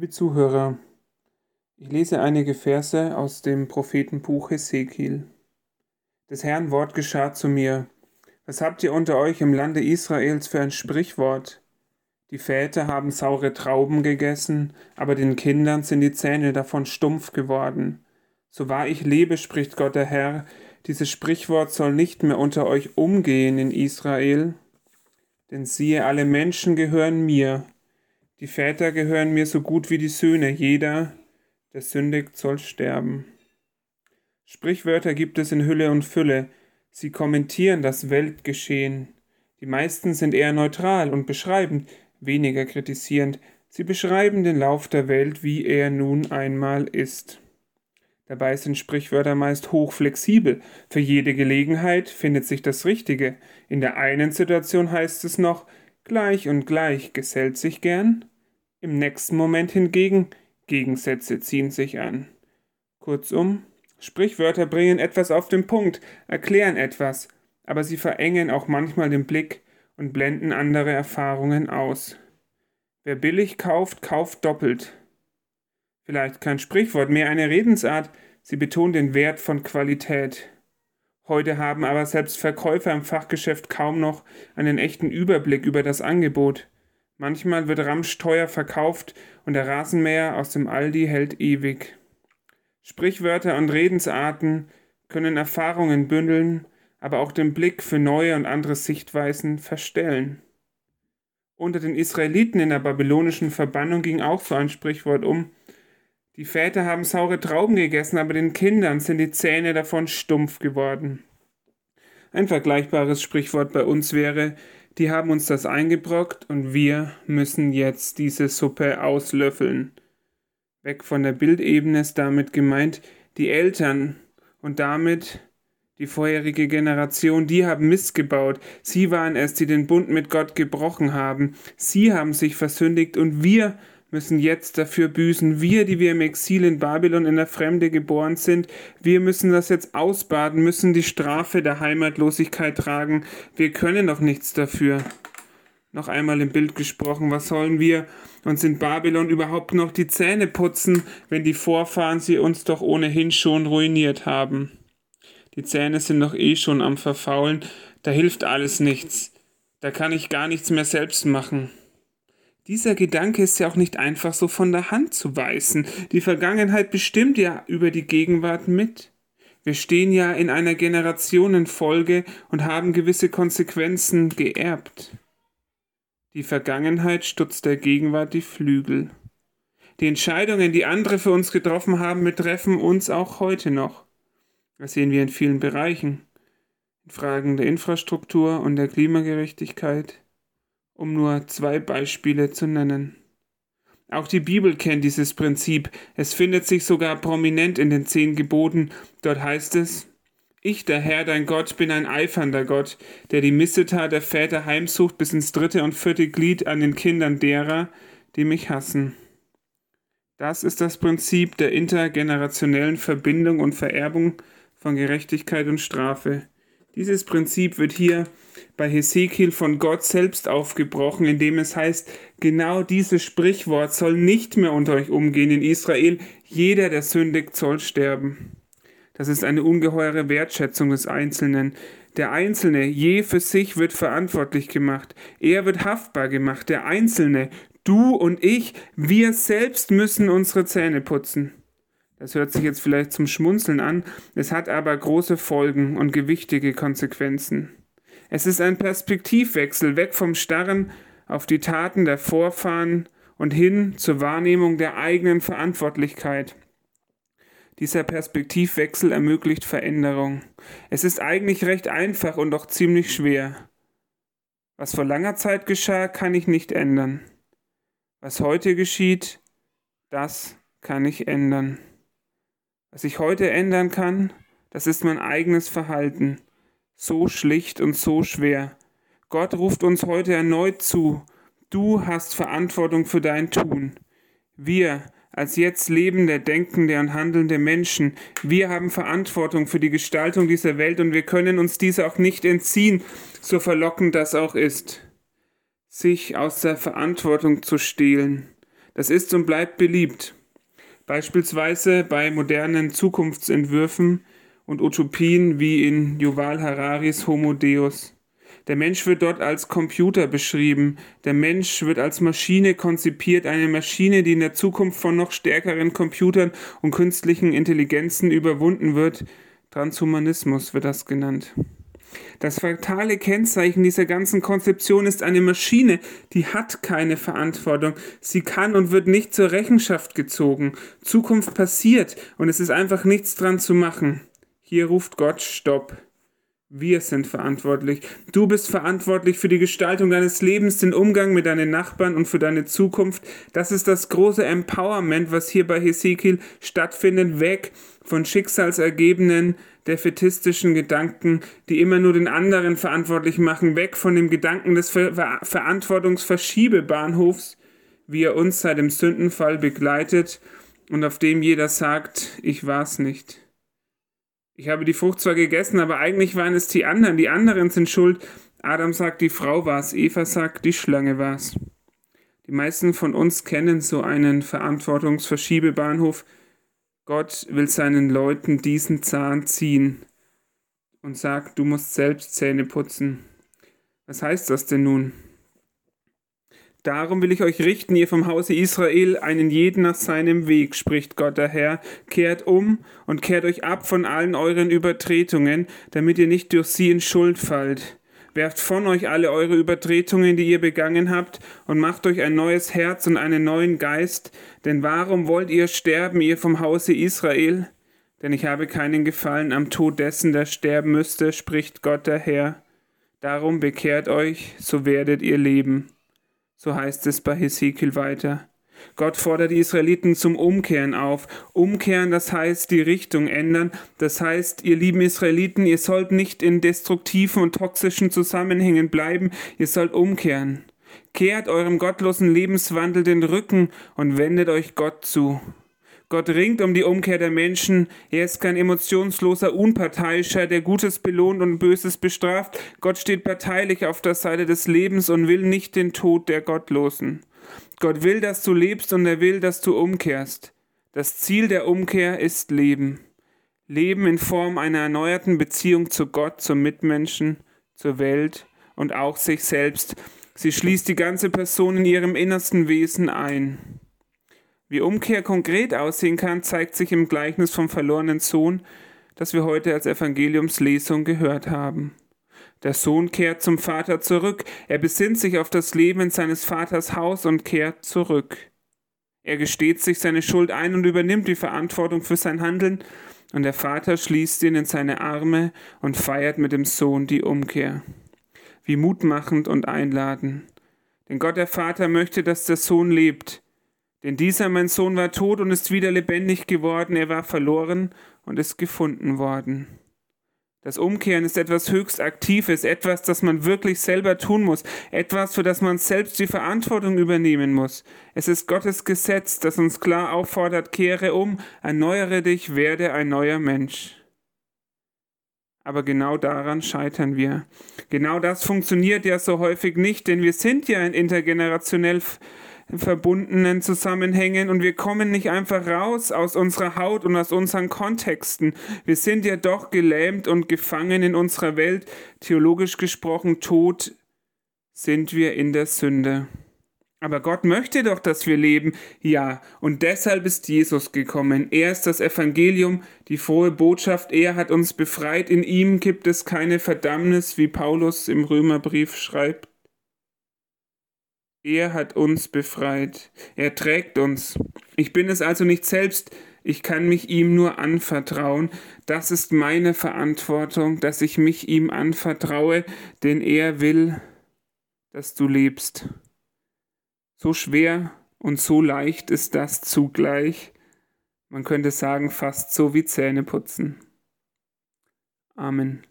Liebe Zuhörer, ich lese einige Verse aus dem Prophetenbuch Hesekiel. Des Herrn Wort geschah zu mir. Was habt ihr unter euch im Lande Israels für ein Sprichwort? Die Väter haben saure Trauben gegessen, aber den Kindern sind die Zähne davon stumpf geworden. So wahr ich lebe, spricht Gott der Herr, dieses Sprichwort soll nicht mehr unter euch umgehen in Israel. Denn siehe, alle Menschen gehören mir, die Väter gehören mir so gut wie die Söhne, jeder, der sündigt, soll sterben. Sprichwörter gibt es in Hülle und Fülle, sie kommentieren das Weltgeschehen. Die meisten sind eher neutral und beschreibend, weniger kritisierend, sie beschreiben den Lauf der Welt, wie er nun einmal ist. Dabei sind Sprichwörter meist hochflexibel. Für jede Gelegenheit findet sich das Richtige. In der einen Situation heißt es noch, gleich und gleich gesellt sich gern. Im nächsten Moment hingegen, Gegensätze ziehen sich an. Kurzum, Sprichwörter bringen etwas auf den Punkt, erklären etwas, aber sie verengen auch manchmal den Blick und blenden andere Erfahrungen aus. Wer billig kauft, kauft doppelt. Vielleicht kein Sprichwort, mehr eine Redensart. Sie betont den Wert von Qualität. Heute haben aber selbst Verkäufer im Fachgeschäft kaum noch einen echten Überblick über das Angebot. Manchmal wird Ramsch teuer verkauft und der Rasenmäher aus dem Aldi hält ewig. Sprichwörter und Redensarten können Erfahrungen bündeln, aber auch den Blick für neue und andere Sichtweisen verstellen. Unter den Israeliten in der babylonischen Verbannung ging auch so ein Sprichwort um, die Väter haben saure Trauben gegessen, aber den Kindern sind die Zähne davon stumpf geworden. Ein vergleichbares Sprichwort bei uns wäre, die haben uns das eingebrockt und wir müssen jetzt diese Suppe auslöffeln. Weg von der Bildebene ist damit gemeint, die Eltern und damit die vorherige Generation, die haben Mist gebaut. Sie waren es, die den Bund mit Gott gebrochen haben. Sie haben sich versündigt und wir müssen jetzt dafür büßen. Wir, die wir im Exil in Babylon in der Fremde geboren sind, wir müssen das jetzt ausbaden, müssen die Strafe der Heimatlosigkeit tragen. Wir können doch nichts dafür. Noch einmal im Bild gesprochen, was sollen wir uns in Babylon überhaupt noch die Zähne putzen, wenn die Vorfahren sie uns doch ohnehin schon ruiniert haben? Die Zähne sind doch eh schon am Verfaulen, da hilft alles nichts. Da kann ich gar nichts mehr selbst machen. Dieser Gedanke ist ja auch nicht einfach so von der Hand zu weisen. Die Vergangenheit bestimmt ja über die Gegenwart mit. Wir stehen ja in einer Generationenfolge und haben gewisse Konsequenzen geerbt. Die Vergangenheit stutzt der Gegenwart die Flügel. Die Entscheidungen, die andere für uns getroffen haben, betreffen uns auch heute noch. Das sehen wir in vielen Bereichen. In Fragen der Infrastruktur und der Klimagerechtigkeit, um nur zwei Beispiele zu nennen. Auch die Bibel kennt dieses Prinzip. Es findet sich sogar prominent in den zehn Geboten. Dort heißt es, ich, der Herr, dein Gott, bin ein eifernder Gott, der die Missetat der Väter heimsucht bis ins dritte und vierte Glied an den Kindern derer, die mich hassen. Das ist das Prinzip der intergenerationellen Verbindung und Vererbung von Gerechtigkeit und Strafe. Dieses Prinzip wird hier bei Hesekiel von Gott selbst aufgebrochen, indem es heißt, genau dieses Sprichwort soll nicht mehr unter euch umgehen in Israel, jeder, der sündigt, soll sterben. Das ist eine ungeheure Wertschätzung des Einzelnen. Der Einzelne je für sich wird verantwortlich gemacht. Er wird haftbar gemacht. Der Einzelne, du und ich, wir selbst müssen unsere Zähne putzen. Das hört sich jetzt vielleicht zum Schmunzeln an, es hat aber große Folgen und gewichtige Konsequenzen. Es ist ein Perspektivwechsel weg vom Starren auf die Taten der Vorfahren und hin zur Wahrnehmung der eigenen Verantwortlichkeit. Dieser Perspektivwechsel ermöglicht Veränderung. Es ist eigentlich recht einfach und doch ziemlich schwer. Was vor langer Zeit geschah, kann ich nicht ändern. Was heute geschieht, das kann ich ändern. Was ich heute ändern kann, das ist mein eigenes Verhalten. So schlicht und so schwer. Gott ruft uns heute erneut zu. Du hast Verantwortung für dein Tun. Wir, als jetzt lebende, denkende und handelnde Menschen, wir haben Verantwortung für die Gestaltung dieser Welt und wir können uns diese auch nicht entziehen, so verlockend das auch ist. Sich aus der Verantwortung zu stehlen, Das ist und bleibt beliebt. Beispielsweise bei modernen Zukunftsentwürfen und Utopien wie in Yuval Hararis Homo Deus. Der Mensch wird dort als Computer beschrieben. Der Mensch wird als Maschine konzipiert, eine Maschine, die in der Zukunft von noch stärkeren Computern und künstlichen Intelligenzen überwunden wird. Transhumanismus wird das genannt. Das fatale Kennzeichen dieser ganzen Konzeption ist eine Maschine, die hat keine Verantwortung. Sie kann und wird nicht zur Rechenschaft gezogen. Zukunft passiert und es ist einfach nichts dran zu machen. Hier ruft Gott Stopp. Wir sind verantwortlich. Du bist verantwortlich für die Gestaltung deines Lebens, den Umgang mit deinen Nachbarn und für deine Zukunft. Das ist das große Empowerment, was hier bei Hesekiel stattfindet, weg von schicksalsergebenen, defetistischen Gedanken, die immer nur den anderen verantwortlich machen, weg von dem Gedanken des Ver Ver Verantwortungsverschiebebahnhofs, wie er uns seit dem Sündenfall begleitet und auf dem jeder sagt, ich war's nicht. Ich habe die Frucht zwar gegessen, aber eigentlich waren es die anderen. Die anderen sind schuld. Adam sagt, die Frau war es. Eva sagt, die Schlange war es. Die meisten von uns kennen so einen Verantwortungsverschiebebahnhof. Gott will seinen Leuten diesen Zahn ziehen und sagt, du musst selbst Zähne putzen. Was heißt das denn nun? Darum will ich euch richten, ihr vom Hause Israel, einen jeden nach seinem Weg, spricht Gott der Herr. Kehrt um und kehrt euch ab von allen euren Übertretungen, damit ihr nicht durch sie in Schuld fallt. Werft von euch alle eure Übertretungen, die ihr begangen habt, und macht euch ein neues Herz und einen neuen Geist. Denn warum wollt ihr sterben, ihr vom Hause Israel? Denn ich habe keinen Gefallen am Tod dessen, der sterben müsste, spricht Gott der Herr. Darum bekehrt euch, so werdet ihr leben. So heißt es bei Hesekiel weiter. Gott fordert die Israeliten zum Umkehren auf. Umkehren, das heißt die Richtung ändern. Das heißt, ihr lieben Israeliten, ihr sollt nicht in destruktiven und toxischen Zusammenhängen bleiben, ihr sollt umkehren. Kehrt eurem gottlosen Lebenswandel den Rücken und wendet euch Gott zu. Gott ringt um die Umkehr der Menschen. Er ist kein emotionsloser Unparteiischer, der Gutes belohnt und Böses bestraft. Gott steht parteilich auf der Seite des Lebens und will nicht den Tod der Gottlosen. Gott will, dass du lebst und er will, dass du umkehrst. Das Ziel der Umkehr ist Leben. Leben in Form einer erneuerten Beziehung zu Gott, zum Mitmenschen, zur Welt und auch sich selbst. Sie schließt die ganze Person in ihrem innersten Wesen ein. Wie Umkehr konkret aussehen kann, zeigt sich im Gleichnis vom verlorenen Sohn, das wir heute als Evangeliumslesung gehört haben. Der Sohn kehrt zum Vater zurück, er besinnt sich auf das Leben in seines Vaters Haus und kehrt zurück. Er gesteht sich seine Schuld ein und übernimmt die Verantwortung für sein Handeln, und der Vater schließt ihn in seine Arme und feiert mit dem Sohn die Umkehr. Wie mutmachend und einladend. Denn Gott der Vater möchte, dass der Sohn lebt, denn dieser, mein Sohn, war tot und ist wieder lebendig geworden, er war verloren und ist gefunden worden. Das Umkehren ist etwas höchst Aktives, etwas, das man wirklich selber tun muss, etwas, für das man selbst die Verantwortung übernehmen muss. Es ist Gottes Gesetz, das uns klar auffordert, kehre um, erneuere dich, werde ein neuer Mensch. Aber genau daran scheitern wir. Genau das funktioniert ja so häufig nicht, denn wir sind ja ein intergenerationell verbundenen Zusammenhängen und wir kommen nicht einfach raus aus unserer Haut und aus unseren Kontexten. Wir sind ja doch gelähmt und gefangen in unserer Welt. Theologisch gesprochen, tot sind wir in der Sünde. Aber Gott möchte doch, dass wir leben. Ja, und deshalb ist Jesus gekommen. Er ist das Evangelium, die frohe Botschaft. Er hat uns befreit. In ihm gibt es keine Verdammnis, wie Paulus im Römerbrief schreibt. Er hat uns befreit. Er trägt uns. Ich bin es also nicht selbst. Ich kann mich ihm nur anvertrauen. Das ist meine Verantwortung, dass ich mich ihm anvertraue, denn er will, dass du lebst. So schwer und so leicht ist das zugleich. Man könnte sagen, fast so wie Zähneputzen. Amen.